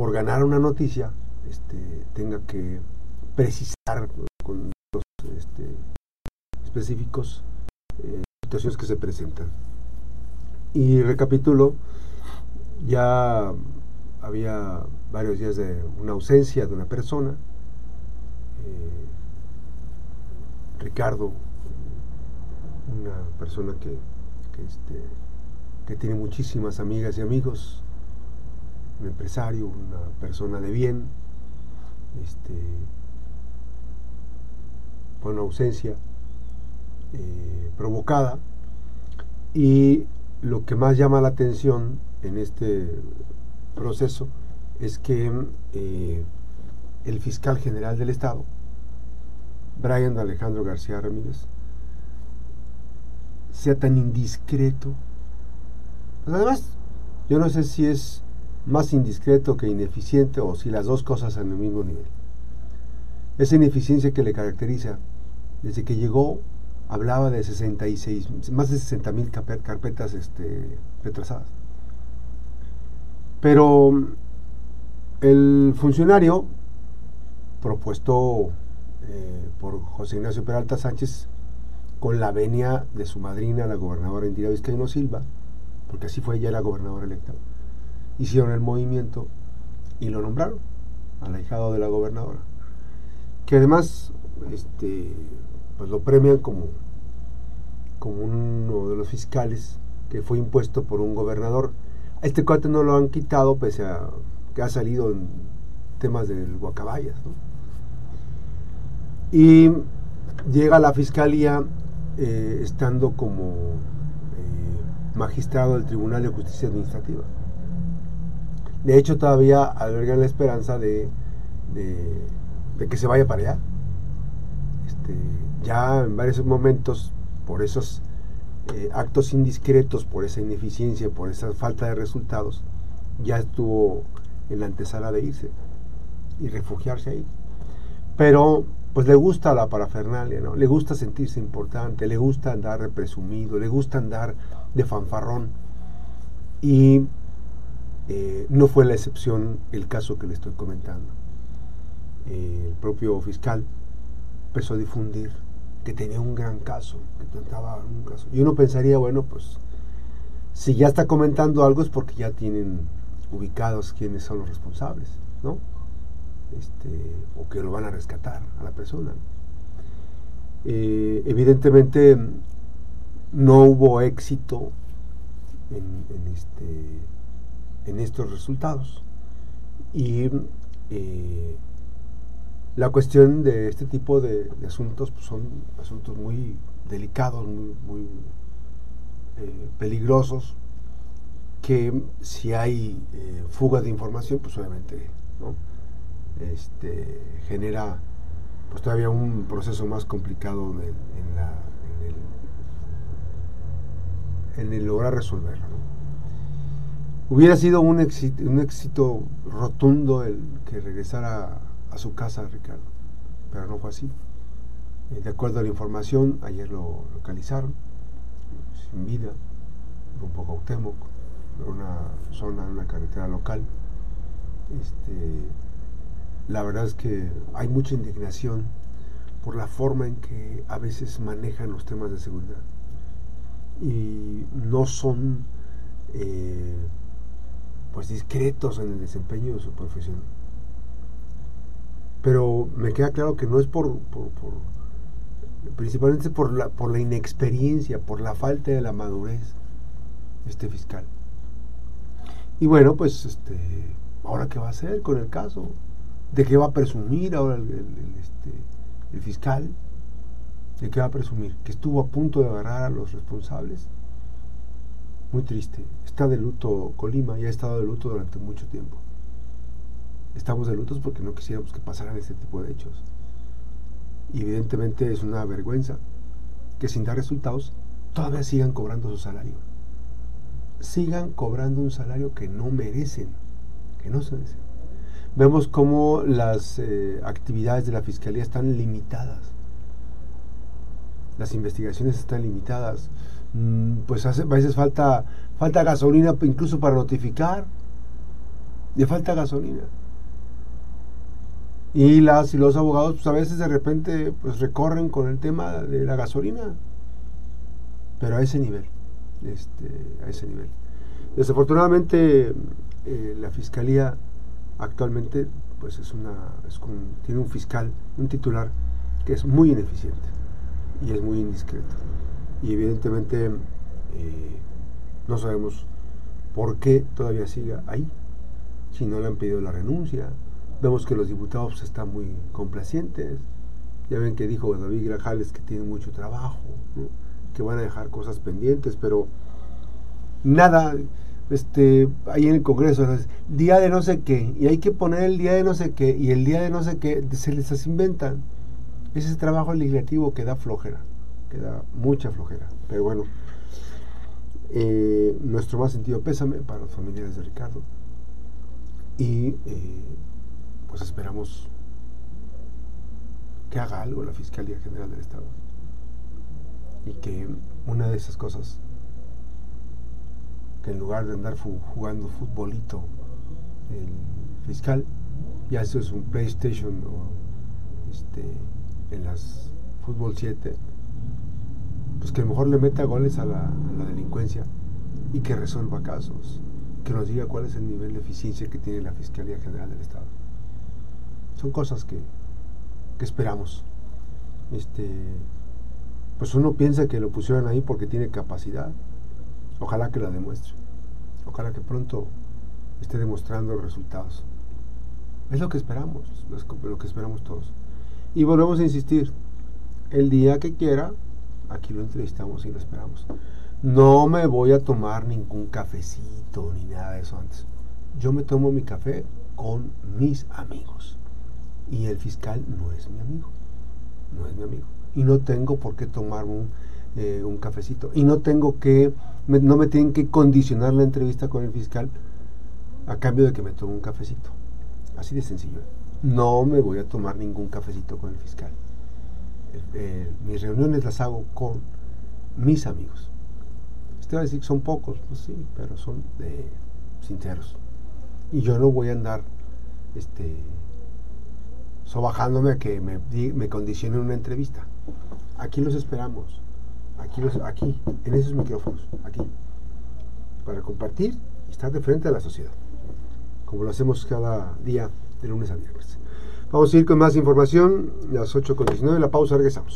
por ganar una noticia, este, tenga que precisar con los este, específicos eh, situaciones que se presentan. Y recapitulo, ya había varios días de una ausencia de una persona, eh, Ricardo, una persona que, este, que tiene muchísimas amigas y amigos, empresario, una persona de bien, este, una ausencia eh, provocada y lo que más llama la atención en este proceso es que eh, el fiscal general del Estado, Brian Alejandro García Ramírez, sea tan indiscreto. Además, yo no sé si es más indiscreto que ineficiente o si las dos cosas en el mismo nivel. Esa ineficiencia que le caracteriza, desde que llegó, hablaba de 66, más de 60 mil carpetas este, retrasadas. Pero el funcionario propuesto eh, por José Ignacio Peralta Sánchez con la venia de su madrina, la gobernadora Indira Vizcaíno Silva, porque así fue ella la gobernadora electa, hicieron el movimiento y lo nombraron al ahijado de la gobernadora, que además este, pues lo premian como, como uno de los fiscales que fue impuesto por un gobernador. A este cuate no lo han quitado pese a que ha salido en temas del Guacabayas. Y llega a la fiscalía eh, estando como eh, magistrado del Tribunal de Justicia Administrativa. De hecho, todavía albergan la esperanza de, que se vaya para allá. Este, ya en varios momentos, por esos eh, actos indiscretos, por esa ineficiencia, por esa falta de resultados, ya estuvo en la antesala de irse y refugiarse ahí. Pero pues le gusta la parafernalia, ¿no? Le gusta sentirse importante, le gusta andar presumido, le gusta andar de fanfarrón. Y eh, no fue la excepción el caso que le estoy comentando. Eh, el propio fiscal empezó a difundir que tenía un gran caso, que trataba un caso. Y uno pensaría, bueno, pues si ya está comentando algo es porque ya tienen ubicados quiénes son los responsables, ¿no? Este, o que lo van a rescatar a la persona. Eh, evidentemente no hubo éxito en, este, en estos resultados. Y eh, la cuestión de este tipo de, asuntos pues, son asuntos muy delicados, muy, eh, peligrosos, que si hay fuga de información, pues obviamente ¿no? este, genera pues todavía un proceso más complicado en, el, lograr resolverlo. Hubiera sido un éxito, un éxito rotundo el que regresara a su casa Ricardo, pero no fue así. Eh, de acuerdo a la información, ayer lo localizaron, sin vida, un poco Cuauhtémoc, en una zona, en una carretera local. Este, la verdad es que hay mucha indignación por la forma en que a veces manejan los temas de seguridad y no son eh, pues discretos en el desempeño de su profesión pero me queda claro que no es por, principalmente por la, por la inexperiencia por la falta de la madurez este fiscal y bueno pues este ahora qué va a hacer con el caso ¿De qué va a presumir ahora el, este, el, fiscal? ¿De qué va a presumir? Que estuvo a punto de agarrar a los responsables. Muy triste. Está de luto Colima y ha estado de luto durante mucho tiempo. Estamos de luto porque no quisiéramos que pasaran este tipo de hechos. Y evidentemente es una vergüenza que sin dar resultados todavía sigan cobrando su salario. Sigan cobrando un salario que no merecen, que no se merecen vemos cómo las eh, actividades de la Fiscalía están limitadas. Las investigaciones están limitadas. Mm, pues hace, a veces falta, falta gasolina incluso para notificar. Le falta gasolina. Y las y los abogados pues a veces de repente pues recorren con el tema de la gasolina. Pero a ese nivel. Este, a ese nivel. Desafortunadamente eh, la fiscalía actualmente pues es una tiene un fiscal, un titular que es muy ineficiente y es muy indiscreto. Y evidentemente eh, no sabemos por qué todavía siga ahí, si no le han pedido la renuncia. Vemos que los diputados están muy complacientes. Ya ven que dijo David Grajales que tiene mucho trabajo, que van a dejar cosas pendientes, pero nada, este, ahí en el Congreso, día de no sé qué, y hay que poner el día de no sé qué, y el día de no sé qué, se les inventan. Ese trabajo legislativo que da flojera, que da mucha flojera. Pero bueno, eh, nuestro más sentido pésame para los familiares de Ricardo. Y eh, pues esperamos que haga algo la Fiscalía General del Estado. Y que una de esas cosas, que en lugar de andar jugando futbolito el fiscal, ya eso es un PlayStation o este en las fútbol 7, pues que mejor le meta goles a la, delincuencia y que resuelva casos, que nos diga cuál es el nivel de eficiencia que tiene la Fiscalía General del Estado. Son cosas que, que esperamos. Este, pues uno piensa que lo pusieron ahí porque tiene capacidad. Ojalá que la demuestre. Ojalá que pronto esté demostrando resultados. Es lo que esperamos, lo que esperamos todos. Y volvemos a insistir, el día que quiera, aquí lo entrevistamos y lo esperamos. No me voy a tomar ningún cafecito ni nada de eso antes. Yo me tomo mi café con mis amigos. Y el fiscal no es mi amigo. No es mi amigo. Y no tengo por qué tomar un, eh, un cafecito. Y no tengo que, no me tienen que condicionar la entrevista con el fiscal a cambio de que me tome un cafecito. Así de sencillo no me voy a tomar ningún cafecito con el fiscal. Eh, mis reuniones las hago con mis amigos. Usted va a decir que son pocos, pues sí, pero son de sinceros. Y yo no voy a andar este, sobajándome a que me, me condicionen una entrevista. Aquí los esperamos. Aquí, aquí, en esos micrófonos, aquí. Para compartir y estar de frente a la sociedad. Como lo hacemos cada día de lunes a viernes. Vamos a ir con más información, las 8.19, la pausa, regresamos.